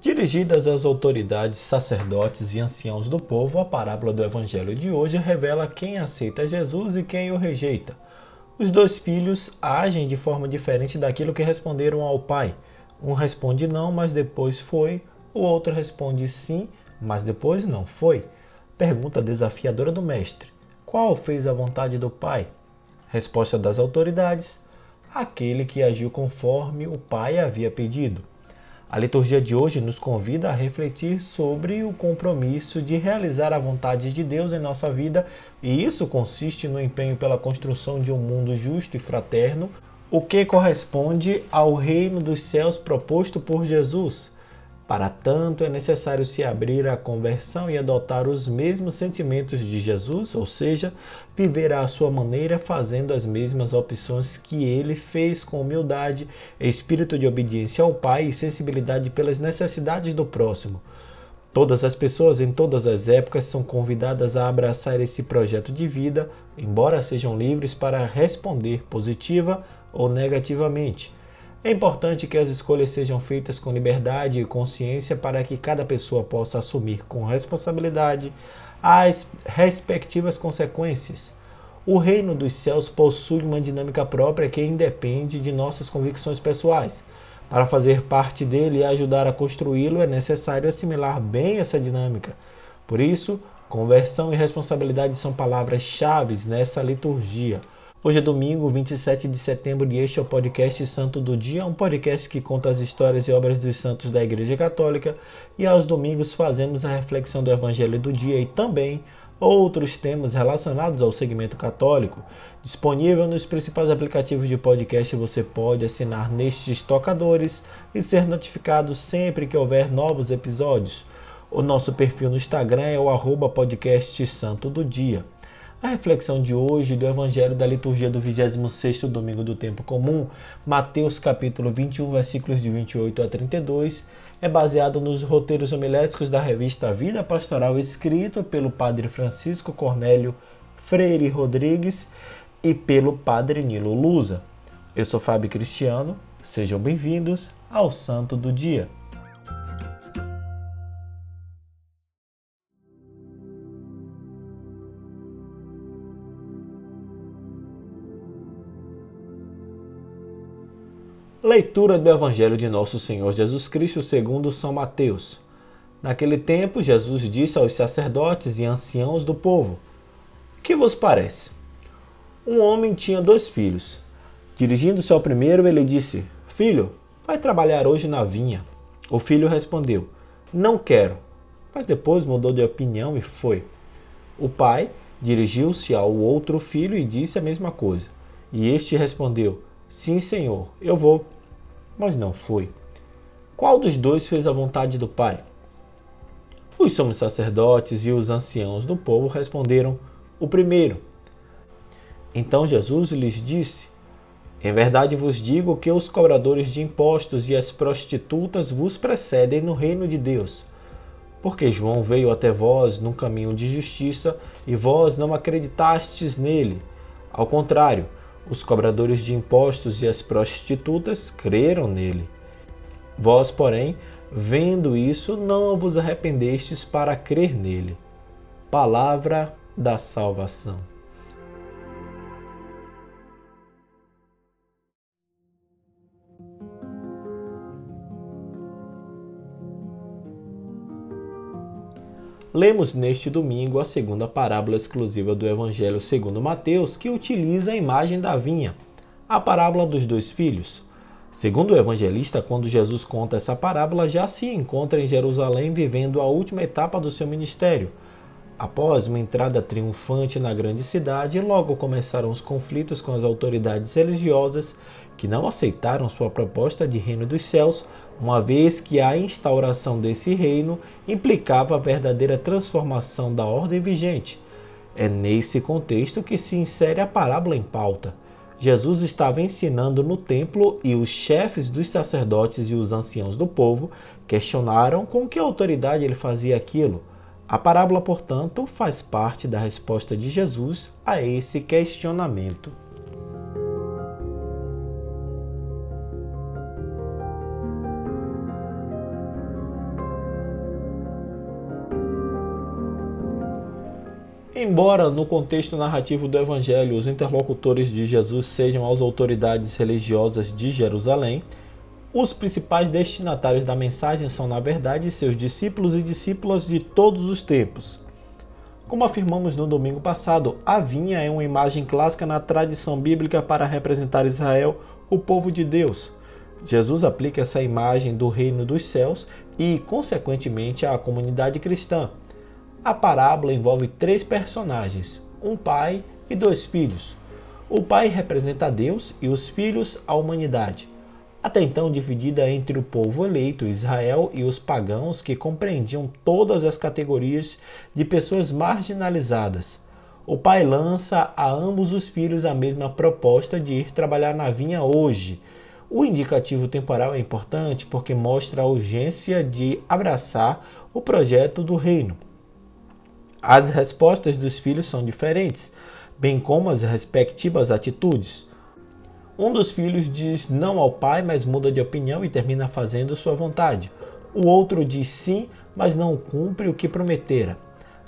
Dirigidas às autoridades, sacerdotes e anciãos do povo, a parábola do evangelho de hoje revela quem aceita Jesus e quem o rejeita. Os dois filhos agem de forma diferente daquilo que responderam ao pai. Um responde não, mas depois foi, o outro responde sim, mas depois não foi. Pergunta desafiadora do mestre: Qual fez a vontade do pai? Resposta das autoridades: Aquele que agiu conforme o pai havia pedido. A liturgia de hoje nos convida a refletir sobre o compromisso de realizar a vontade de Deus em nossa vida, e isso consiste no empenho pela construção de um mundo justo e fraterno, o que corresponde ao reino dos céus proposto por Jesus. Para tanto, é necessário se abrir à conversão e adotar os mesmos sentimentos de Jesus, ou seja, viver à sua maneira, fazendo as mesmas opções que ele fez com humildade, espírito de obediência ao Pai e sensibilidade pelas necessidades do próximo. Todas as pessoas em todas as épocas são convidadas a abraçar esse projeto de vida, embora sejam livres para responder positiva ou negativamente. É importante que as escolhas sejam feitas com liberdade e consciência para que cada pessoa possa assumir com responsabilidade as respectivas consequências. O reino dos céus possui uma dinâmica própria que independe de nossas convicções pessoais. Para fazer parte dele e ajudar a construí-lo, é necessário assimilar bem essa dinâmica. Por isso, conversão e responsabilidade são palavras-chave nessa liturgia. Hoje é domingo, 27 de setembro, e este é o podcast Santo do Dia, um podcast que conta as histórias e obras dos santos da Igreja Católica. E aos domingos fazemos a reflexão do Evangelho do dia e também outros temas relacionados ao segmento católico. Disponível nos principais aplicativos de podcast, você pode assinar nestes tocadores e ser notificado sempre que houver novos episódios. O nosso perfil no Instagram é o arroba podcast Santo do Dia. A reflexão de hoje do Evangelho da liturgia do 26º domingo do tempo comum, Mateus capítulo 21, versículos de 28 a 32, é baseado nos roteiros homiléticos da revista Vida Pastoral escrito pelo padre Francisco Cornélio Freire Rodrigues e pelo padre Nilo Lusa. Eu sou Fábio Cristiano, sejam bem-vindos ao Santo do Dia. Leitura do Evangelho de Nosso Senhor Jesus Cristo segundo São Mateus. Naquele tempo, Jesus disse aos sacerdotes e anciãos do povo: Que vos parece? Um homem tinha dois filhos. Dirigindo-se ao primeiro, ele disse: Filho, vai trabalhar hoje na vinha. O filho respondeu: Não quero. Mas depois mudou de opinião e foi. O pai dirigiu-se ao outro filho e disse a mesma coisa. E este respondeu: Sim, senhor, eu vou. Mas não foi. Qual dos dois fez a vontade do Pai? Os somos sacerdotes e os anciãos do povo responderam: O primeiro. Então Jesus lhes disse: Em verdade vos digo que os cobradores de impostos e as prostitutas vos precedem no reino de Deus. Porque João veio até vós num caminho de justiça e vós não acreditastes nele. Ao contrário, os cobradores de impostos e as prostitutas creram nele. Vós, porém, vendo isso, não vos arrependestes para crer nele. Palavra da salvação. Lemos neste domingo a segunda parábola exclusiva do Evangelho segundo Mateus, que utiliza a imagem da vinha, a parábola dos dois filhos. Segundo o evangelista, quando Jesus conta essa parábola, já se encontra em Jerusalém vivendo a última etapa do seu ministério. Após uma entrada triunfante na grande cidade, logo começaram os conflitos com as autoridades religiosas que não aceitaram sua proposta de reino dos céus, uma vez que a instauração desse reino implicava a verdadeira transformação da ordem vigente. É nesse contexto que se insere a parábola em pauta. Jesus estava ensinando no templo e os chefes dos sacerdotes e os anciãos do povo questionaram com que autoridade ele fazia aquilo. A parábola, portanto, faz parte da resposta de Jesus a esse questionamento. Embora no contexto narrativo do Evangelho os interlocutores de Jesus sejam as autoridades religiosas de Jerusalém, os principais destinatários da mensagem são, na verdade, seus discípulos e discípulas de todos os tempos. Como afirmamos no domingo passado, a vinha é uma imagem clássica na tradição bíblica para representar Israel, o povo de Deus. Jesus aplica essa imagem do reino dos céus e, consequentemente, à comunidade cristã. A parábola envolve três personagens: um pai e dois filhos. O pai representa Deus e os filhos a humanidade até então dividida entre o povo eleito, Israel, e os pagãos, que compreendiam todas as categorias de pessoas marginalizadas. O pai lança a ambos os filhos a mesma proposta de ir trabalhar na vinha hoje. O indicativo temporal é importante porque mostra a urgência de abraçar o projeto do reino. As respostas dos filhos são diferentes, bem como as respectivas atitudes. Um dos filhos diz não ao pai, mas muda de opinião e termina fazendo sua vontade. O outro diz sim, mas não cumpre o que prometera.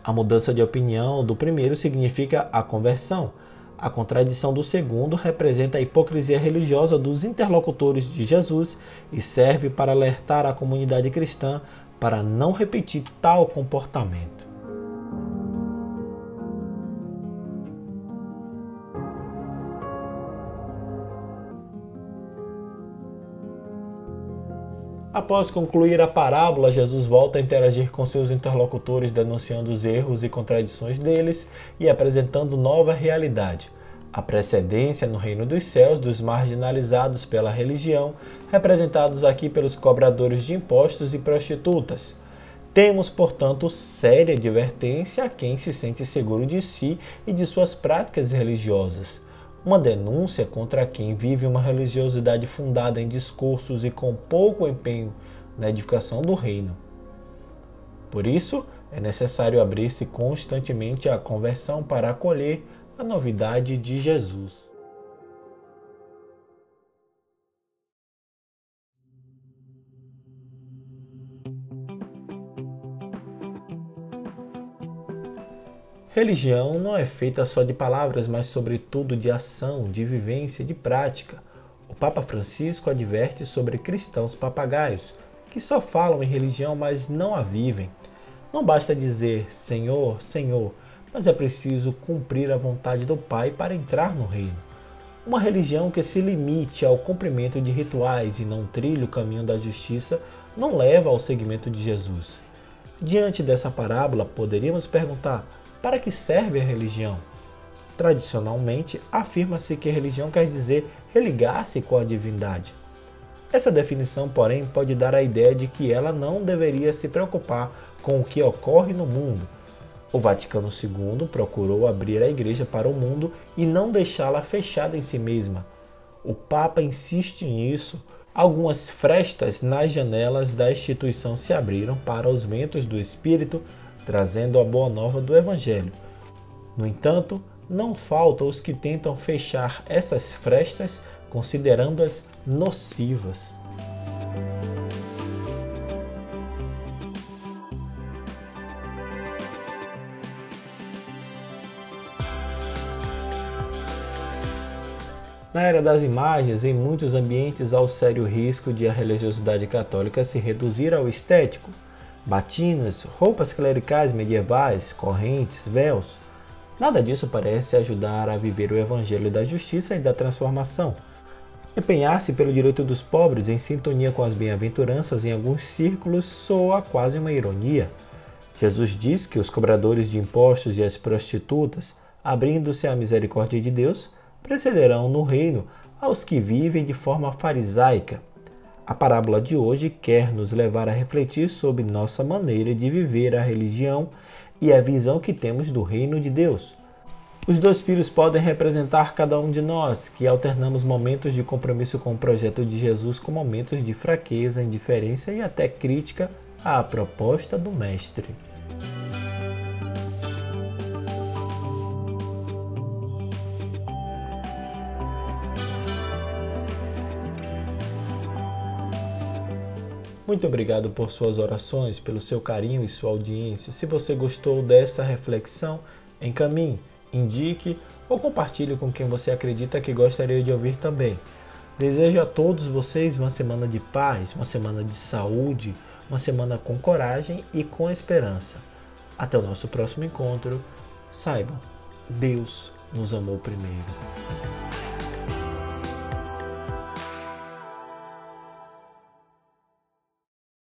A mudança de opinião do primeiro significa a conversão. A contradição do segundo representa a hipocrisia religiosa dos interlocutores de Jesus e serve para alertar a comunidade cristã para não repetir tal comportamento. Após concluir a parábola, Jesus volta a interagir com seus interlocutores, denunciando os erros e contradições deles e apresentando nova realidade. A precedência no reino dos céus dos marginalizados pela religião, representados aqui pelos cobradores de impostos e prostitutas. Temos, portanto, séria advertência a quem se sente seguro de si e de suas práticas religiosas uma denúncia contra quem vive uma religiosidade fundada em discursos e com pouco empenho na edificação do reino. Por isso, é necessário abrir-se constantemente à conversão para acolher a novidade de Jesus. Religião não é feita só de palavras, mas sobretudo de ação, de vivência, de prática. O Papa Francisco adverte sobre cristãos papagaios, que só falam em religião, mas não a vivem. Não basta dizer Senhor, Senhor, mas é preciso cumprir a vontade do Pai para entrar no reino. Uma religião que se limite ao cumprimento de rituais e não trilhe o caminho da justiça não leva ao seguimento de Jesus. Diante dessa parábola, poderíamos perguntar: para que serve a religião? Tradicionalmente, afirma-se que religião quer dizer religar-se com a divindade. Essa definição, porém, pode dar a ideia de que ela não deveria se preocupar com o que ocorre no mundo. O Vaticano II procurou abrir a igreja para o mundo e não deixá-la fechada em si mesma. O Papa insiste nisso. Algumas frestas nas janelas da instituição se abriram para os ventos do Espírito trazendo a boa nova do Evangelho. No entanto, não faltam os que tentam fechar essas frestas considerando-as nocivas. Na era das imagens, em muitos ambientes há o sério risco de a religiosidade católica se reduzir ao estético, batinas, roupas clericais medievais, correntes, véus. Nada disso parece ajudar a viver o evangelho da justiça e da transformação. Empenhar-se pelo direito dos pobres em sintonia com as bem-aventuranças em alguns círculos soa quase uma ironia. Jesus diz que os cobradores de impostos e as prostitutas, abrindo-se à misericórdia de Deus, precederão no reino aos que vivem de forma farisaica, a parábola de hoje quer nos levar a refletir sobre nossa maneira de viver a religião e a visão que temos do reino de Deus. Os dois filhos podem representar cada um de nós, que alternamos momentos de compromisso com o projeto de Jesus com momentos de fraqueza, indiferença e até crítica à proposta do Mestre. Muito obrigado por suas orações, pelo seu carinho e sua audiência. Se você gostou dessa reflexão, encaminhe, indique ou compartilhe com quem você acredita que gostaria de ouvir também. Desejo a todos vocês uma semana de paz, uma semana de saúde, uma semana com coragem e com esperança. Até o nosso próximo encontro. Saiba, Deus nos amou primeiro.